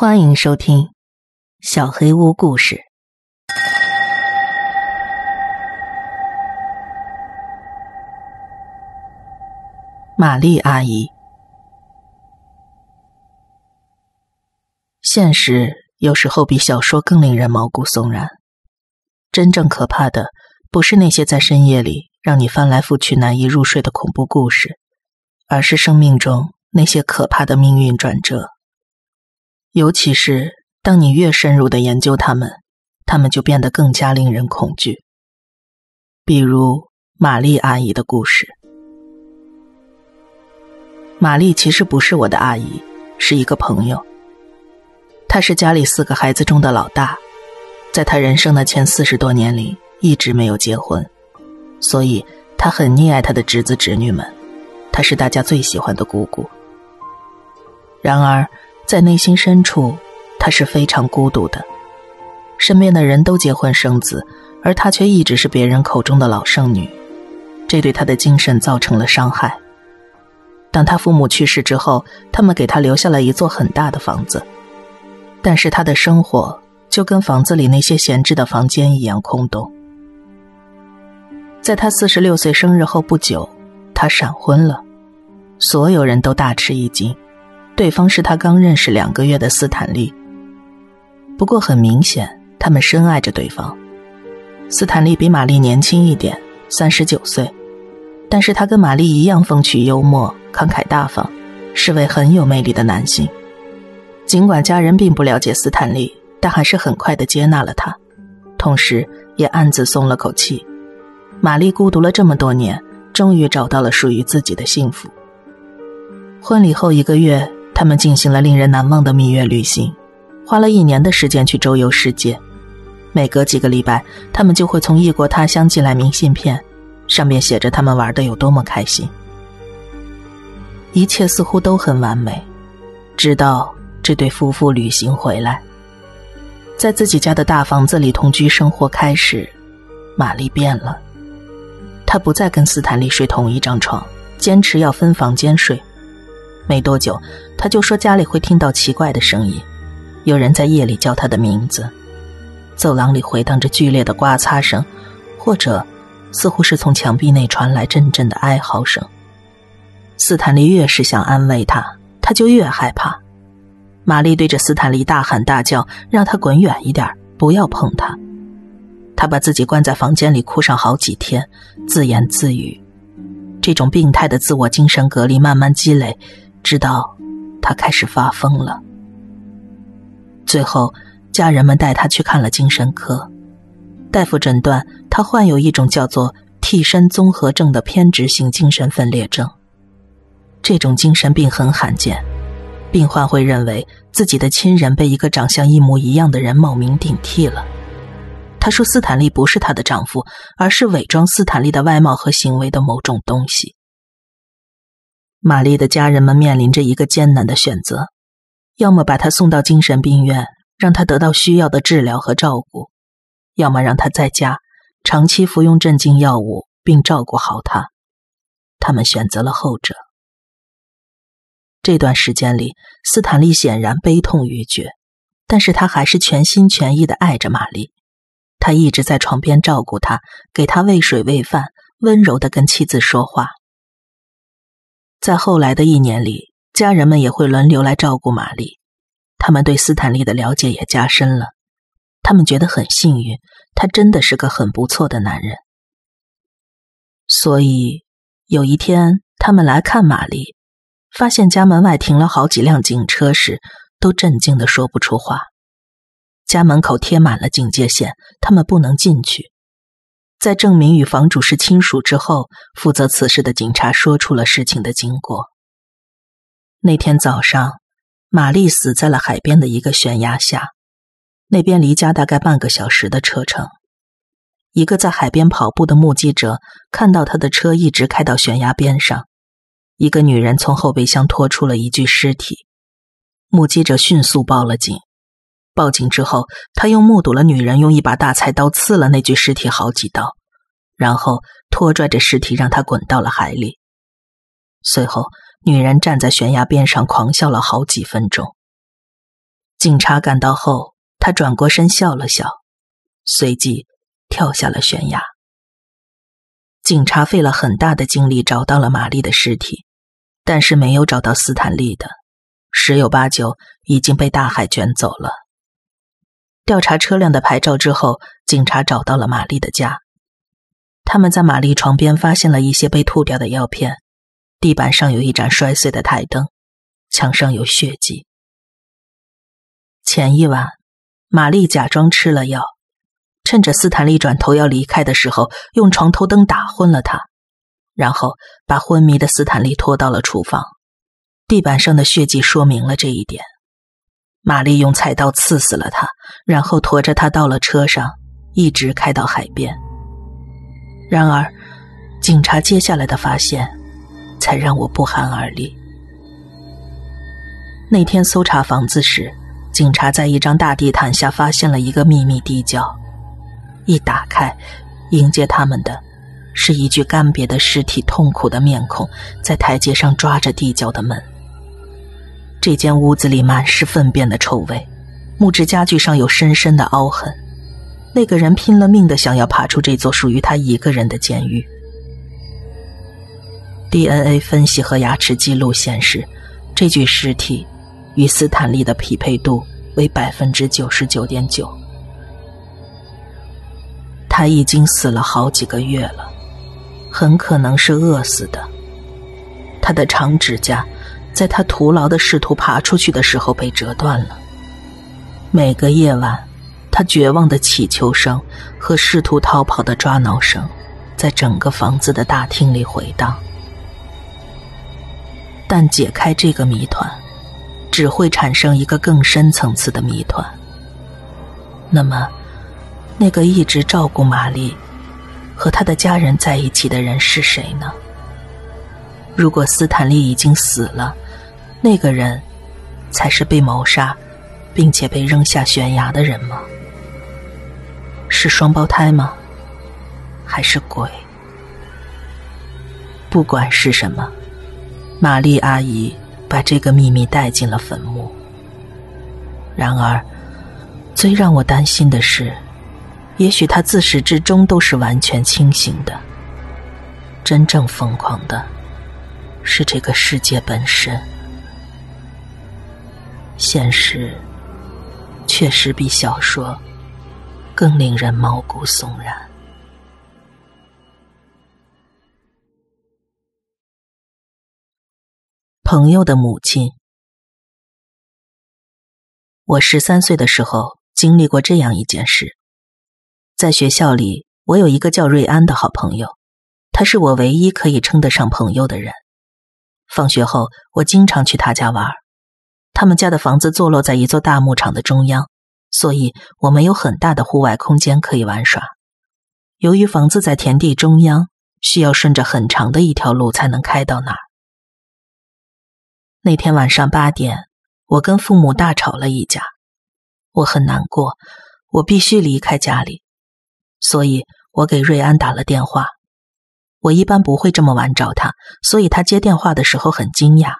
欢迎收听《小黑屋故事》。玛丽阿姨，现实有时候比小说更令人毛骨悚然。真正可怕的，不是那些在深夜里让你翻来覆去难以入睡的恐怖故事，而是生命中那些可怕的命运转折。尤其是当你越深入的研究他们，他们就变得更加令人恐惧。比如玛丽阿姨的故事。玛丽其实不是我的阿姨，是一个朋友。她是家里四个孩子中的老大，在她人生的前四十多年里一直没有结婚，所以她很溺爱她的侄子侄女们，她是大家最喜欢的姑姑。然而。在内心深处，她是非常孤独的。身边的人都结婚生子，而她却一直是别人口中的老剩女，这对她的精神造成了伤害。当她父母去世之后，他们给她留下了一座很大的房子，但是她的生活就跟房子里那些闲置的房间一样空洞。在她四十六岁生日后不久，她闪婚了，所有人都大吃一惊。对方是他刚认识两个月的斯坦利。不过很明显，他们深爱着对方。斯坦利比玛丽年轻一点，三十九岁，但是他跟玛丽一样风趣幽默、慷慨大方，是位很有魅力的男性。尽管家人并不了解斯坦利，但还是很快的接纳了他，同时也暗自松了口气。玛丽孤独了这么多年，终于找到了属于自己的幸福。婚礼后一个月。他们进行了令人难忘的蜜月旅行，花了一年的时间去周游世界。每隔几个礼拜，他们就会从异国他乡寄来明信片，上面写着他们玩的有多么开心。一切似乎都很完美，直到这对夫妇旅行回来，在自己家的大房子里同居生活开始，玛丽变了。她不再跟斯坦利睡同一张床，坚持要分房间睡。没多久，他就说家里会听到奇怪的声音，有人在夜里叫他的名字，走廊里回荡着剧烈的刮擦声，或者似乎是从墙壁内传来阵阵的哀嚎声。斯坦利越是想安慰他，他就越害怕。玛丽对着斯坦利大喊大叫，让他滚远一点，不要碰他。他把自己关在房间里哭上好几天，自言自语。这种病态的自我精神隔离慢慢积累。直到他开始发疯了。最后，家人们带他去看了精神科，大夫诊断他患有一种叫做替身综合症的偏执性精神分裂症。这种精神病很罕见，病患会认为自己的亲人被一个长相一模一样的人冒名顶替了。他说，斯坦利不是他的丈夫，而是伪装斯坦利的外貌和行为的某种东西。玛丽的家人们面临着一个艰难的选择：要么把她送到精神病院，让她得到需要的治疗和照顾；要么让她在家长期服用镇静药物，并照顾好她。他们选择了后者。这段时间里，斯坦利显然悲痛欲绝，但是他还是全心全意的爱着玛丽。他一直在床边照顾她，给她喂水喂饭，温柔的跟妻子说话。在后来的一年里，家人们也会轮流来照顾玛丽，他们对斯坦利的了解也加深了。他们觉得很幸运，他真的是个很不错的男人。所以有一天，他们来看玛丽，发现家门外停了好几辆警车时，都震惊的说不出话。家门口贴满了警戒线，他们不能进去。在证明与房主是亲属之后，负责此事的警察说出了事情的经过。那天早上，玛丽死在了海边的一个悬崖下，那边离家大概半个小时的车程。一个在海边跑步的目击者看到他的车一直开到悬崖边上，一个女人从后备箱拖出了一具尸体，目击者迅速报了警。报警之后，他又目睹了女人用一把大菜刀刺了那具尸体好几刀，然后拖拽着尸体让他滚到了海里。随后，女人站在悬崖边上狂笑了好几分钟。警察赶到后，他转过身笑了笑，随即跳下了悬崖。警察费了很大的精力找到了玛丽的尸体，但是没有找到斯坦利的，十有八九已经被大海卷走了。调查车辆的牌照之后，警察找到了玛丽的家。他们在玛丽床边发现了一些被吐掉的药片，地板上有一盏摔碎的台灯，墙上有血迹。前一晚，玛丽假装吃了药，趁着斯坦利转头要离开的时候，用床头灯打昏了他，然后把昏迷的斯坦利拖到了厨房。地板上的血迹说明了这一点。玛丽用菜刀刺死了他，然后驮着他到了车上，一直开到海边。然而，警察接下来的发现，才让我不寒而栗。那天搜查房子时，警察在一张大地毯下发现了一个秘密地窖。一打开，迎接他们的，是一具干瘪的尸体，痛苦的面孔在台阶上抓着地窖的门。这间屋子里满是粪便的臭味，木质家具上有深深的凹痕。那个人拼了命的想要爬出这座属于他一个人的监狱。DNA 分析和牙齿记录显示，这具尸体与斯坦利的匹配度为百分之九十九点九。他已经死了好几个月了，很可能是饿死的。他的长指甲。在他徒劳的试图爬出去的时候被折断了。每个夜晚，他绝望的乞求声和试图逃跑的抓挠声，在整个房子的大厅里回荡。但解开这个谜团，只会产生一个更深层次的谜团。那么，那个一直照顾玛丽和他的家人在一起的人是谁呢？如果斯坦利已经死了，那个人才是被谋杀，并且被扔下悬崖的人吗？是双胞胎吗？还是鬼？不管是什么，玛丽阿姨把这个秘密带进了坟墓。然而，最让我担心的是，也许她自始至终都是完全清醒的。真正疯狂的。是这个世界本身，现实确实比小说更令人毛骨悚然。朋友的母亲，我十三岁的时候经历过这样一件事，在学校里，我有一个叫瑞安的好朋友，他是我唯一可以称得上朋友的人。放学后，我经常去他家玩。他们家的房子坐落在一座大牧场的中央，所以我们有很大的户外空间可以玩耍。由于房子在田地中央，需要顺着很长的一条路才能开到那儿。那天晚上八点，我跟父母大吵了一架，我很难过，我必须离开家里，所以我给瑞安打了电话。我一般不会这么晚找他，所以他接电话的时候很惊讶。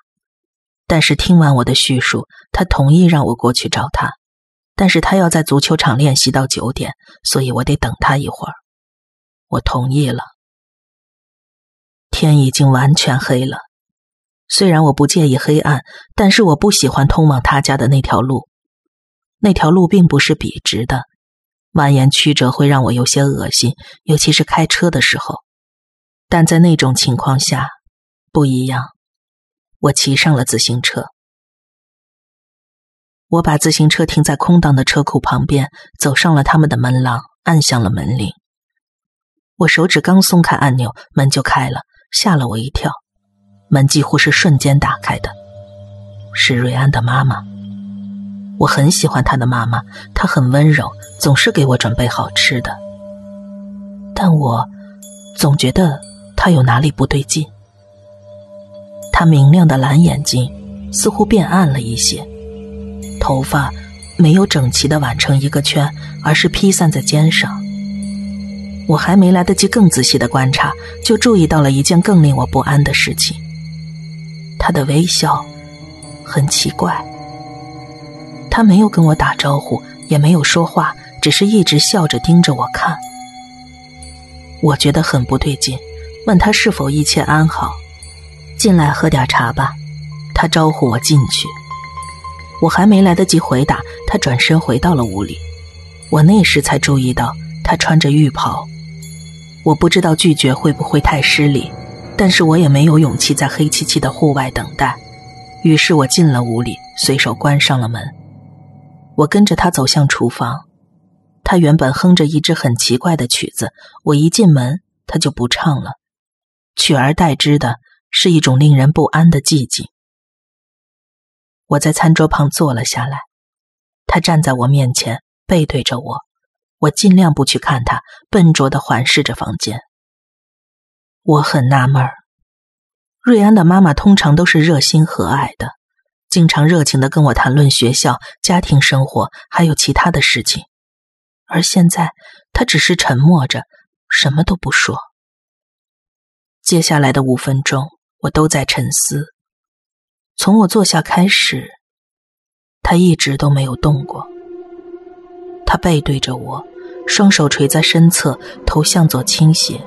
但是听完我的叙述，他同意让我过去找他。但是他要在足球场练习到九点，所以我得等他一会儿。我同意了。天已经完全黑了，虽然我不介意黑暗，但是我不喜欢通往他家的那条路。那条路并不是笔直的，蜿蜒曲折会让我有些恶心，尤其是开车的时候。但在那种情况下，不一样。我骑上了自行车，我把自行车停在空荡的车库旁边，走上了他们的门廊，按响了门铃。我手指刚松开按钮，门就开了，吓了我一跳。门几乎是瞬间打开的，是瑞安的妈妈。我很喜欢她的妈妈，她很温柔，总是给我准备好吃的。但我总觉得。他有哪里不对劲？他明亮的蓝眼睛似乎变暗了一些，头发没有整齐的挽成一个圈，而是披散在肩上。我还没来得及更仔细的观察，就注意到了一件更令我不安的事情：他的微笑很奇怪，他没有跟我打招呼，也没有说话，只是一直笑着盯着我看。我觉得很不对劲，问他是否一切安好，进来喝点茶吧。他招呼我进去，我还没来得及回答，他转身回到了屋里。我那时才注意到他穿着浴袍。我不知道拒绝会不会太失礼，但是我也没有勇气在黑漆漆的户外等待，于是我进了屋里，随手关上了门。我跟着他走向厨房。他原本哼着一支很奇怪的曲子，我一进门，他就不唱了，取而代之的是一种令人不安的寂静。我在餐桌旁坐了下来，他站在我面前，背对着我，我尽量不去看他，笨拙的环视着房间。我很纳闷，瑞安的妈妈通常都是热心和蔼的，经常热情的跟我谈论学校、家庭生活，还有其他的事情。而现在，他只是沉默着，什么都不说。接下来的五分钟，我都在沉思。从我坐下开始，他一直都没有动过。他背对着我，双手垂在身侧，头向左倾斜。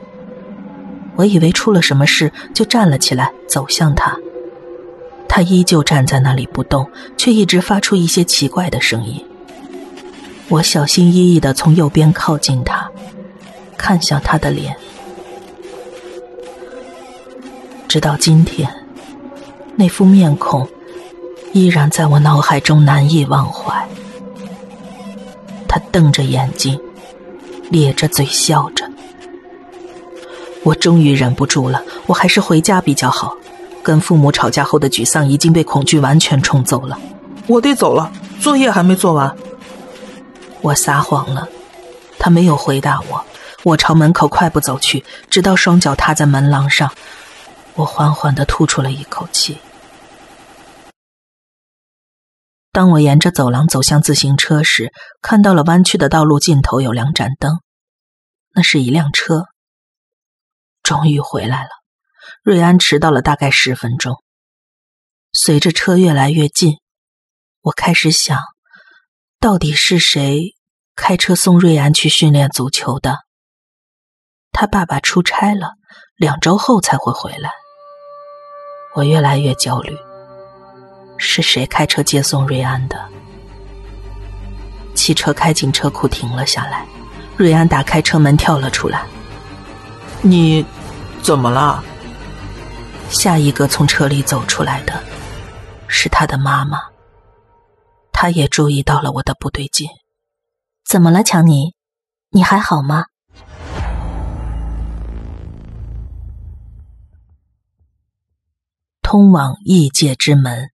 我以为出了什么事，就站了起来，走向他。他依旧站在那里不动，却一直发出一些奇怪的声音。我小心翼翼的从右边靠近他，看向他的脸，直到今天，那副面孔依然在我脑海中难以忘怀。他瞪着眼睛，咧着嘴笑着。我终于忍不住了，我还是回家比较好。跟父母吵架后的沮丧已经被恐惧完全冲走了。我得走了，作业还没做完。我撒谎了，他没有回答我。我朝门口快步走去，直到双脚踏在门廊上，我缓缓的吐出了一口气。当我沿着走廊走向自行车时，看到了弯曲的道路尽头有两盏灯，那是一辆车。终于回来了，瑞安迟到了大概十分钟。随着车越来越近，我开始想。到底是谁开车送瑞安去训练足球的？他爸爸出差了，两周后才会回来。我越来越焦虑。是谁开车接送瑞安的？汽车开进车库，停了下来。瑞安打开车门，跳了出来。你怎么了？下一个从车里走出来的是他的妈妈。他也注意到了我的不对劲，怎么了，强尼？你还好吗？通往异界之门。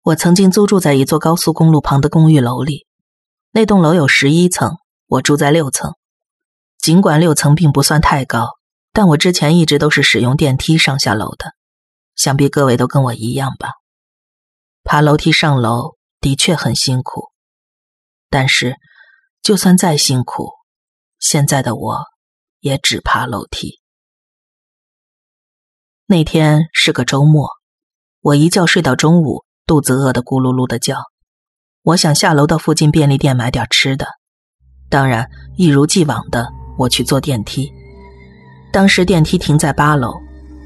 我曾经租住在一座高速公路旁的公寓楼里，那栋楼有十一层，我住在六层。尽管六层并不算太高，但我之前一直都是使用电梯上下楼的，想必各位都跟我一样吧。爬楼梯上楼的确很辛苦，但是就算再辛苦，现在的我也只爬楼梯。那天是个周末，我一觉睡到中午，肚子饿得咕噜噜的叫。我想下楼到附近便利店买点吃的，当然一如既往的我去坐电梯。当时电梯停在八楼，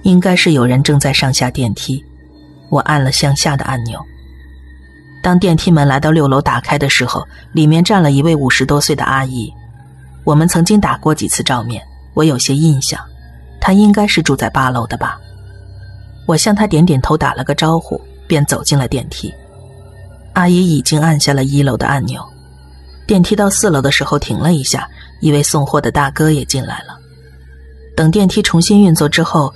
应该是有人正在上下电梯。我按了向下的按钮。当电梯门来到六楼打开的时候，里面站了一位五十多岁的阿姨。我们曾经打过几次照面，我有些印象。她应该是住在八楼的吧？我向他点点头，打了个招呼，便走进了电梯。阿姨已经按下了一楼的按钮。电梯到四楼的时候停了一下，一位送货的大哥也进来了。等电梯重新运作之后。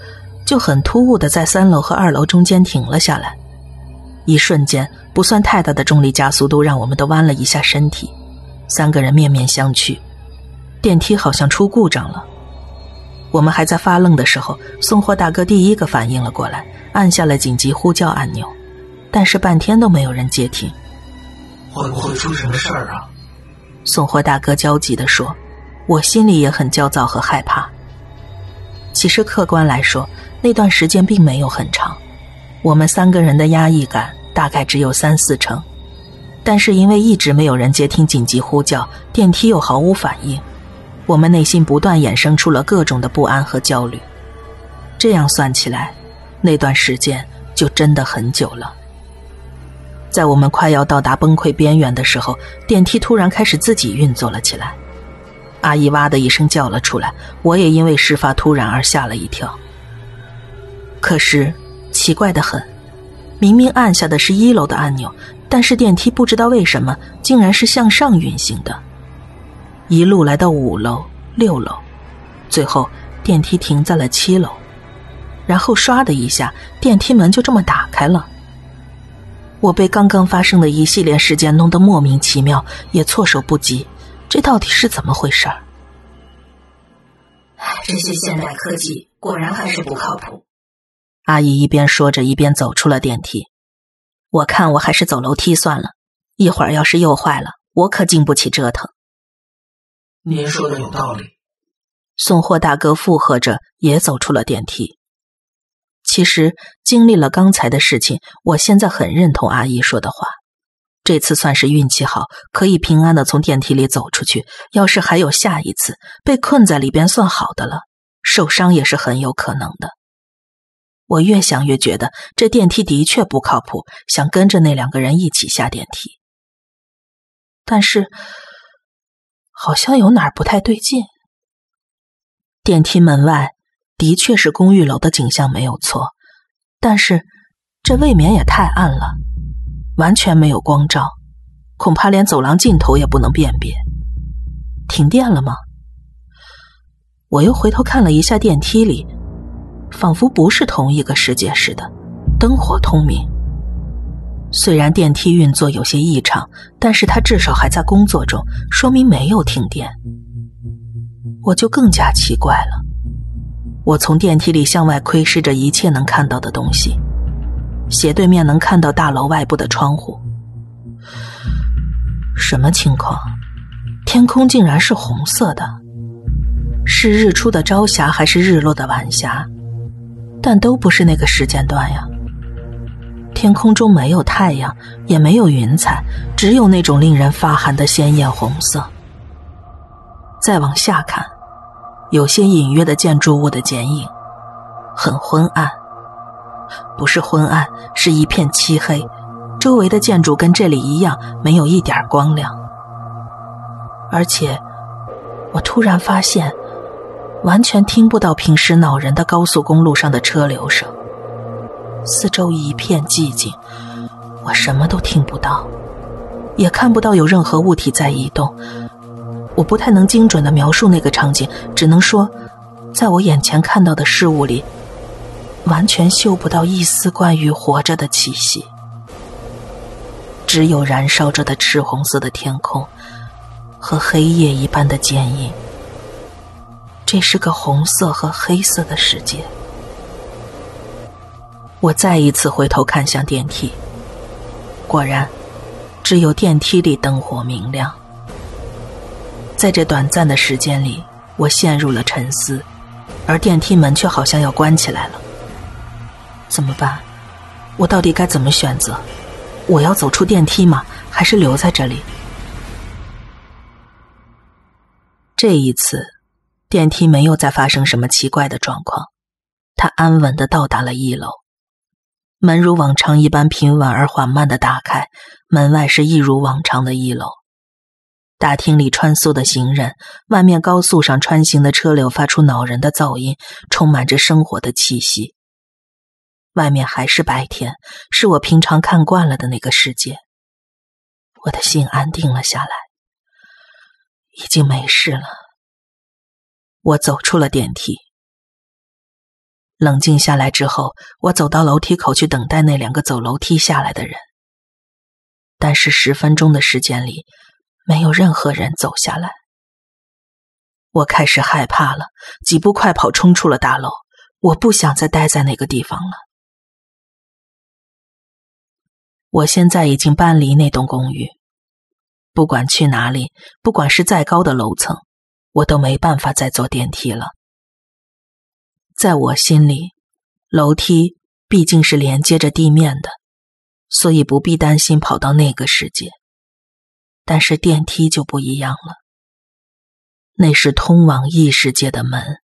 就很突兀的在三楼和二楼中间停了下来，一瞬间不算太大的重力加速度让我们都弯了一下身体，三个人面面相觑，电梯好像出故障了。我们还在发愣的时候，送货大哥第一个反应了过来，按下了紧急呼叫按钮，但是半天都没有人接听。会不会出什么事儿啊？送货大哥焦急地说，我心里也很焦躁和害怕。其实客观来说。那段时间并没有很长，我们三个人的压抑感大。大概只有三四成。但是因为一直没有人接听紧急呼叫，电梯又毫无反应，我们内心不断衍生出了各种的不安和焦虑。这样算起来，那段时间就真的很久了。在我们快要到达崩溃边缘的时候，电梯突然开始自己运作了起来。阿姨哇的一声叫了出来，我也因为事发突然而吓了一跳。可是奇怪的很，明明按下的是一楼的按钮。但是电梯不知道为什么竟然是向上运行的，一路来到五楼、六楼，最后电梯停在了七楼，然后唰的一下，电梯门就这么打开了。我被刚刚发生的一系列事件弄得莫名其妙，也措手不及，这到底是怎么回事儿？这些现代科技果然还是不靠谱。阿姨一边说着，一边走出了电梯。我看我还是走楼梯算了，一会儿要是又坏了，我可经不起折腾。您说的有道理。送货大哥附和着，也走出了电梯。其实经历了刚才的事情，我现在很认同阿姨说的话。这次算是运气好，可以平安的从电梯里走出去。要是还有下一次，被困在里边算好的了，受伤也是很有可能的。我越想越觉得这电梯的确不靠谱，想跟着那两个人一起下电梯。但是好像有哪儿不太对劲。电梯门外的确是公寓楼的景象没有错，但是这未免也太暗了，完全没有光照，恐怕连走廊尽头也不能辨别。停电了吗？我又回头看了一下电梯里。仿佛不是同一个世界似的，灯火通明。虽然电梯运作有些异常，但是它至少还在工作中，说明没有停电。我就更加奇怪了。我从电梯里向外窥视着一切能看到的东西，斜对面能看到大楼外部的窗户。什么情况？天空竟然是红色的，是日出的朝霞还是日落的晚霞？但都不是那个时间段呀。天空中没有太阳，也没有云彩，只有那种令人发寒的鲜艳红色。再往下看，有些隐约的建筑物的剪影，很昏暗。不是昏暗，是一片漆黑。周围的建筑跟这里一样，没有一点光亮。而且，我突然发现。完全听不到平时恼人的高速公路上的车流声，四周一片寂静，我什么都听不到，也看不到有任何物体在移动。我不太能精准的描述那个场景，只能说，在我眼前看到的事物里，完全嗅不到一丝关于活着的气息，只有燃烧着的赤红色的天空和黑夜一般的坚硬。这是个红色和黑色的世界。我再一次回头看向电梯，果然，只有电梯里灯火明亮。在这短暂的时间里，我陷入了沉思，而电梯门却好像要关起来了。怎么办？我到底该怎么选择？我要走出电梯吗？还是留在这里？这一次。电梯没有再发生什么奇怪的状况，它安稳的到达了一楼，门如往常一般平稳而缓慢的打开，门外是一如往常的一楼，大厅里穿梭的行人，外面高速上穿行的车流发出恼人的噪音，充满着生活的气息。外面还是白天，是我平常看惯了的那个世界，我的心安定了下来，已经没事了。我走出了电梯，冷静下来之后，我走到楼梯口去等待那两个走楼梯下来的人。但是十分钟的时间里，没有任何人走下来。我开始害怕了，几步快跑冲出了大楼。我不想再待在那个地方了。我现在已经搬离那栋公寓，不管去哪里，不管是再高的楼层。我都没办法再坐电梯了。在我心里，楼梯毕竟是连接着地面的，所以不必担心跑到那个世界。但是电梯就不一样了，那是通往异世界的门。